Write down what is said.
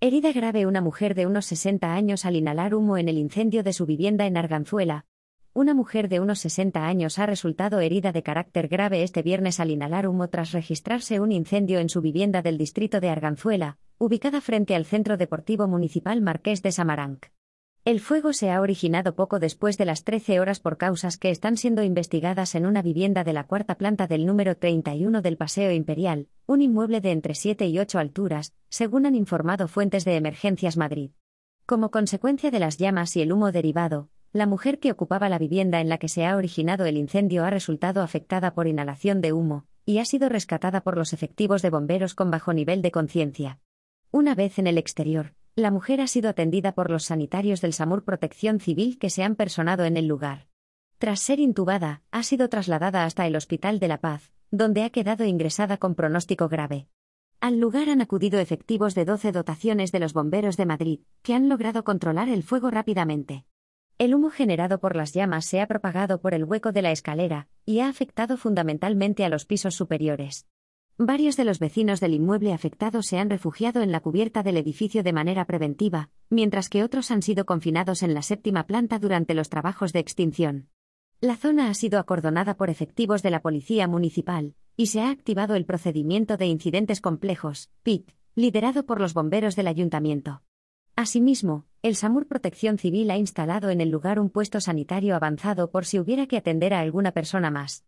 Herida grave una mujer de unos 60 años al inhalar humo en el incendio de su vivienda en Arganzuela. Una mujer de unos 60 años ha resultado herida de carácter grave este viernes al inhalar humo tras registrarse un incendio en su vivienda del distrito de Arganzuela, ubicada frente al Centro Deportivo Municipal Marqués de Samaranc. El fuego se ha originado poco después de las 13 horas por causas que están siendo investigadas en una vivienda de la cuarta planta del número 31 del Paseo Imperial, un inmueble de entre 7 y 8 alturas, según han informado fuentes de Emergencias Madrid. Como consecuencia de las llamas y el humo derivado, la mujer que ocupaba la vivienda en la que se ha originado el incendio ha resultado afectada por inhalación de humo, y ha sido rescatada por los efectivos de bomberos con bajo nivel de conciencia. Una vez en el exterior, la mujer ha sido atendida por los sanitarios del SAMUR Protección Civil que se han personado en el lugar. Tras ser intubada, ha sido trasladada hasta el Hospital de la Paz, donde ha quedado ingresada con pronóstico grave. Al lugar han acudido efectivos de 12 dotaciones de los bomberos de Madrid, que han logrado controlar el fuego rápidamente. El humo generado por las llamas se ha propagado por el hueco de la escalera, y ha afectado fundamentalmente a los pisos superiores. Varios de los vecinos del inmueble afectado se han refugiado en la cubierta del edificio de manera preventiva, mientras que otros han sido confinados en la séptima planta durante los trabajos de extinción. La zona ha sido acordonada por efectivos de la Policía Municipal, y se ha activado el procedimiento de incidentes complejos, PIC, liderado por los bomberos del ayuntamiento. Asimismo, el SAMUR Protección Civil ha instalado en el lugar un puesto sanitario avanzado por si hubiera que atender a alguna persona más.